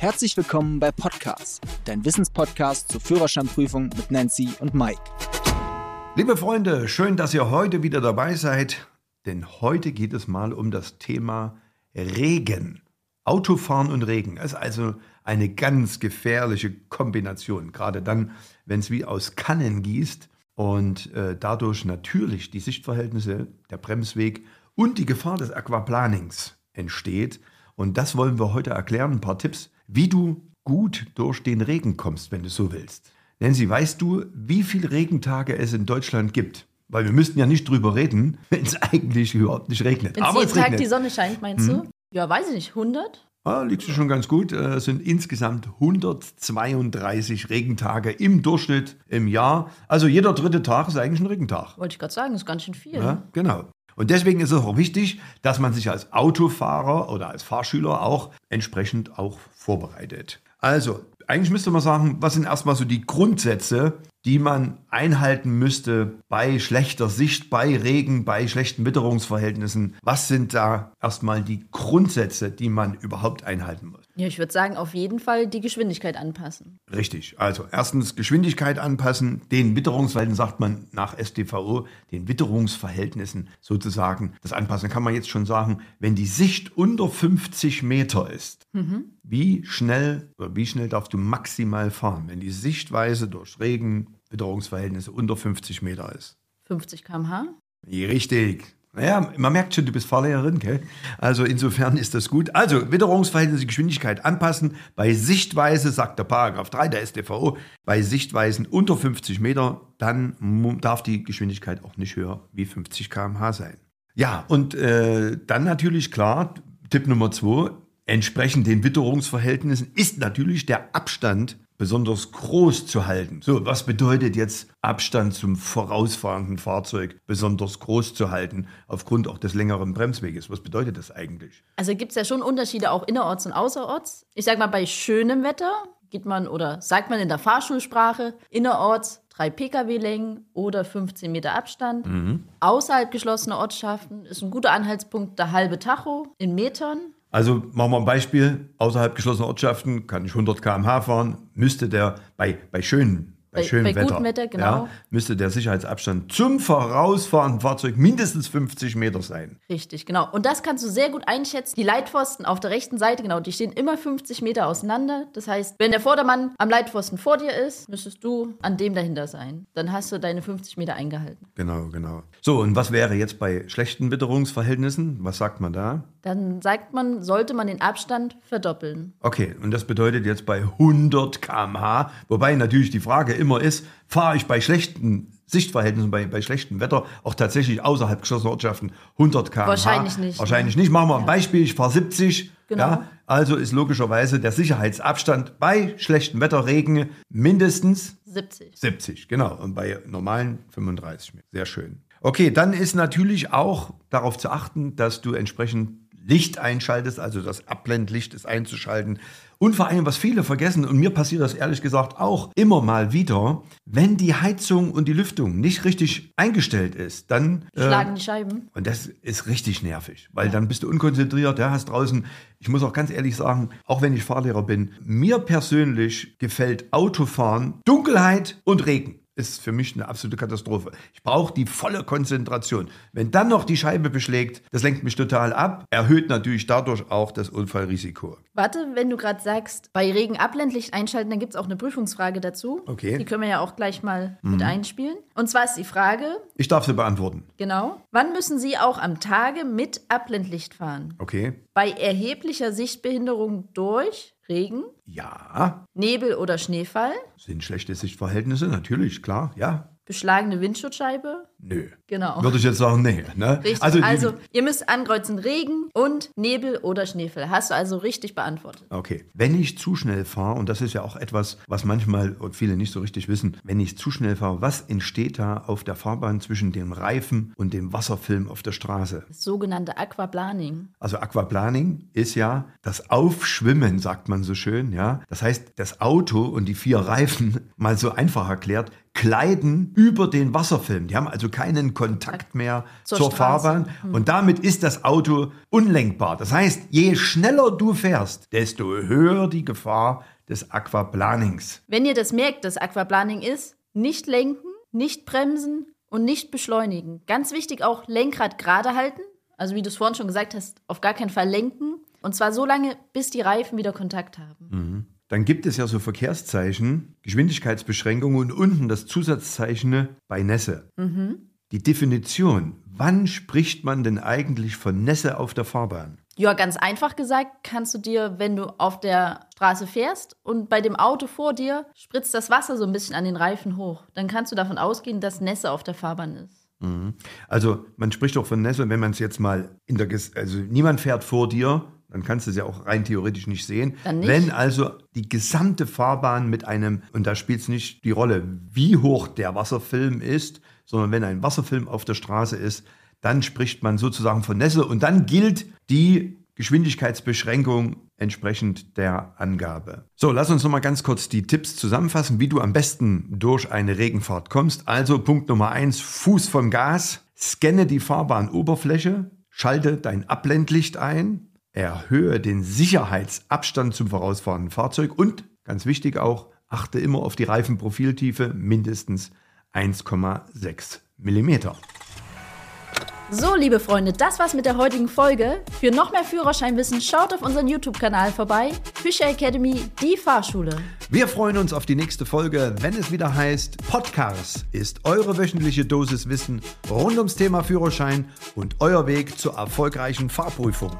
Herzlich willkommen bei Podcast, dein Wissenspodcast zur Führerscheinprüfung mit Nancy und Mike. Liebe Freunde, schön, dass ihr heute wieder dabei seid, denn heute geht es mal um das Thema Regen. Autofahren und Regen ist also eine ganz gefährliche Kombination, gerade dann, wenn es wie aus Kannen gießt und äh, dadurch natürlich die Sichtverhältnisse, der Bremsweg und die Gefahr des Aquaplanings entsteht. Und das wollen wir heute erklären, ein paar Tipps, wie du gut durch den Regen kommst, wenn du so willst. Nancy, weißt du, wie viele Regentage es in Deutschland gibt? Weil wir müssten ja nicht drüber reden, wenn es eigentlich überhaupt nicht regnet. Wenn jeden Tag die Sonne scheint, meinst hm. du? Ja, weiß ich nicht, 100? Ah, liegst du schon ganz gut. Äh, es sind insgesamt 132 Regentage im Durchschnitt im Jahr. Also jeder dritte Tag ist eigentlich ein Regentag. Wollte ich gerade sagen, ist ganz schön viel. Ja, genau. Und deswegen ist es auch wichtig, dass man sich als Autofahrer oder als Fahrschüler auch entsprechend auch vorbereitet. Also, eigentlich müsste man sagen, was sind erstmal so die Grundsätze, die man einhalten müsste bei schlechter Sicht, bei Regen, bei schlechten Witterungsverhältnissen. Was sind da erstmal die Grundsätze, die man überhaupt einhalten muss? Ja, ich würde sagen, auf jeden Fall die Geschwindigkeit anpassen. Richtig. Also erstens Geschwindigkeit anpassen, den Witterungsverhältnissen sagt man nach StVO, den Witterungsverhältnissen sozusagen das anpassen. Kann man jetzt schon sagen, wenn die Sicht unter 50 Meter ist, mhm. wie schnell oder wie schnell darfst du maximal fahren, wenn die Sichtweise durch Regen, Witterungsverhältnisse unter 50 Meter ist? 50 km/h? Richtig. Naja, man merkt schon, du bist Fahrlehrerin, gell? Also insofern ist das gut. Also Witterungsverhältnisse, Geschwindigkeit anpassen. Bei Sichtweise, sagt der Paragraph 3 der StVO, bei Sichtweisen unter 50 Meter, dann darf die Geschwindigkeit auch nicht höher wie 50 km/h sein. Ja, und äh, dann natürlich klar, Tipp Nummer 2, entsprechend den Witterungsverhältnissen ist natürlich der Abstand besonders groß zu halten. So, was bedeutet jetzt Abstand zum vorausfahrenden Fahrzeug besonders groß zu halten, aufgrund auch des längeren Bremsweges? Was bedeutet das eigentlich? Also gibt es ja schon Unterschiede auch innerorts und außerorts. Ich sage mal, bei schönem Wetter geht man oder sagt man in der Fahrschulsprache innerorts drei Pkw-Längen oder 15 Meter Abstand. Mhm. Außerhalb geschlossener Ortschaften ist ein guter Anhaltspunkt der halbe Tacho in Metern. Also machen wir ein Beispiel. Außerhalb geschlossener Ortschaften kann ich 100 km/h fahren, müsste der bei, bei schönen bei, bei schönem bei Wetter, Wetter genau. ja, müsste der Sicherheitsabstand zum vorausfahrenden Fahrzeug mindestens 50 Meter sein. Richtig, genau. Und das kannst du sehr gut einschätzen. Die Leitpfosten auf der rechten Seite, genau, die stehen immer 50 Meter auseinander. Das heißt, wenn der Vordermann am Leitpfosten vor dir ist, müsstest du an dem dahinter sein. Dann hast du deine 50 Meter eingehalten. Genau, genau. So, und was wäre jetzt bei schlechten Witterungsverhältnissen? Was sagt man da? Dann sagt man, sollte man den Abstand verdoppeln. Okay, und das bedeutet jetzt bei 100 km/h, wobei natürlich die Frage immer ist, fahre ich bei schlechten Sichtverhältnissen, bei, bei schlechtem Wetter auch tatsächlich außerhalb geschlossener Ortschaften 100 km/h? Wahrscheinlich nicht. Wahrscheinlich nicht. Machen wir ein Beispiel, ich fahre 70. Genau. Ja, also ist logischerweise der Sicherheitsabstand bei schlechtem Wetter, Regen mindestens 70. 70, genau. Und bei normalen 35. Sehr schön. Okay, dann ist natürlich auch darauf zu achten, dass du entsprechend Licht einschaltest, also das Abblendlicht ist einzuschalten. Und vor allem, was viele vergessen, und mir passiert das ehrlich gesagt auch immer mal wieder, wenn die Heizung und die Lüftung nicht richtig eingestellt ist, dann äh, schlagen äh, die Scheiben. Und das ist richtig nervig, weil ja. dann bist du unkonzentriert, ja, hast draußen, ich muss auch ganz ehrlich sagen, auch wenn ich Fahrlehrer bin, mir persönlich gefällt Autofahren, Dunkelheit und Regen ist für mich eine absolute Katastrophe. Ich brauche die volle Konzentration. Wenn dann noch die Scheibe beschlägt, das lenkt mich total ab, erhöht natürlich dadurch auch das Unfallrisiko. Warte, wenn du gerade sagst, bei Regen Abblendlicht einschalten, dann gibt es auch eine Prüfungsfrage dazu. Okay. Die können wir ja auch gleich mal mhm. mit einspielen. Und zwar ist die Frage. Ich darf sie beantworten. Genau. Wann müssen Sie auch am Tage mit Abblendlicht fahren? Okay. Bei erheblicher Sichtbehinderung durch Regen? Ja. Nebel oder Schneefall? Sind schlechte Sichtverhältnisse, natürlich, klar, ja. Beschlagene Windschutzscheibe? Nö. Genau. Würde ich jetzt sagen, nee. Ne? Richtig. Also, also, ihr müsst ankreuzen Regen und Nebel oder Schneefall. Hast du also richtig beantwortet. Okay. Wenn ich zu schnell fahre, und das ist ja auch etwas, was manchmal viele nicht so richtig wissen, wenn ich zu schnell fahre, was entsteht da auf der Fahrbahn zwischen dem Reifen und dem Wasserfilm auf der Straße? Das sogenannte Aquaplaning. Also Aquaplaning ist ja das Aufschwimmen, sagt man so schön, ja. Das heißt, das Auto und die vier Reifen, mal so einfach erklärt, kleiden über den Wasserfilm. Die haben also keinen Kontakt mehr Zur zur. Fahrbahn. Und damit ist das Auto unlenkbar. Das heißt, je schneller du fährst, desto höher die Gefahr des Aquaplanings. Wenn ihr das merkt, dass Aquaplaning ist, nicht lenken, nicht bremsen und nicht beschleunigen. Ganz wichtig auch Lenkrad gerade halten. Also wie du es vorhin schon gesagt hast, auf gar keinen Fall lenken. Und zwar so lange, bis die Reifen wieder Kontakt haben. Dann gibt es ja so Verkehrszeichen, Geschwindigkeitsbeschränkungen und unten das Zusatzzeichen bei Nässe. Die Definition, wann spricht man denn eigentlich von Nässe auf der Fahrbahn? Ja, ganz einfach gesagt, kannst du dir, wenn du auf der Straße fährst und bei dem Auto vor dir spritzt das Wasser so ein bisschen an den Reifen hoch, dann kannst du davon ausgehen, dass Nässe auf der Fahrbahn ist. Also man spricht auch von Nässe, wenn man es jetzt mal in der, Ges also niemand fährt vor dir, dann kannst du es ja auch rein theoretisch nicht sehen. Nicht. Wenn also die gesamte Fahrbahn mit einem, und da spielt es nicht die Rolle, wie hoch der Wasserfilm ist, sondern wenn ein Wasserfilm auf der Straße ist, dann spricht man sozusagen von Nässe und dann gilt die Geschwindigkeitsbeschränkung entsprechend der Angabe. So, lass uns noch mal ganz kurz die Tipps zusammenfassen, wie du am besten durch eine Regenfahrt kommst. Also Punkt Nummer eins: Fuß vom Gas, scanne die Fahrbahnoberfläche, schalte dein Abblendlicht ein, erhöhe den Sicherheitsabstand zum vorausfahrenden Fahrzeug und, ganz wichtig auch, achte immer auf die Reifenprofiltiefe, mindestens 1,6 Millimeter. So, liebe Freunde, das war's mit der heutigen Folge. Für noch mehr Führerscheinwissen schaut auf unseren YouTube-Kanal vorbei. Fischer Academy, die Fahrschule. Wir freuen uns auf die nächste Folge, wenn es wieder heißt, Podcast ist eure wöchentliche Dosis Wissen rund ums Thema Führerschein und euer Weg zur erfolgreichen Fahrprüfung.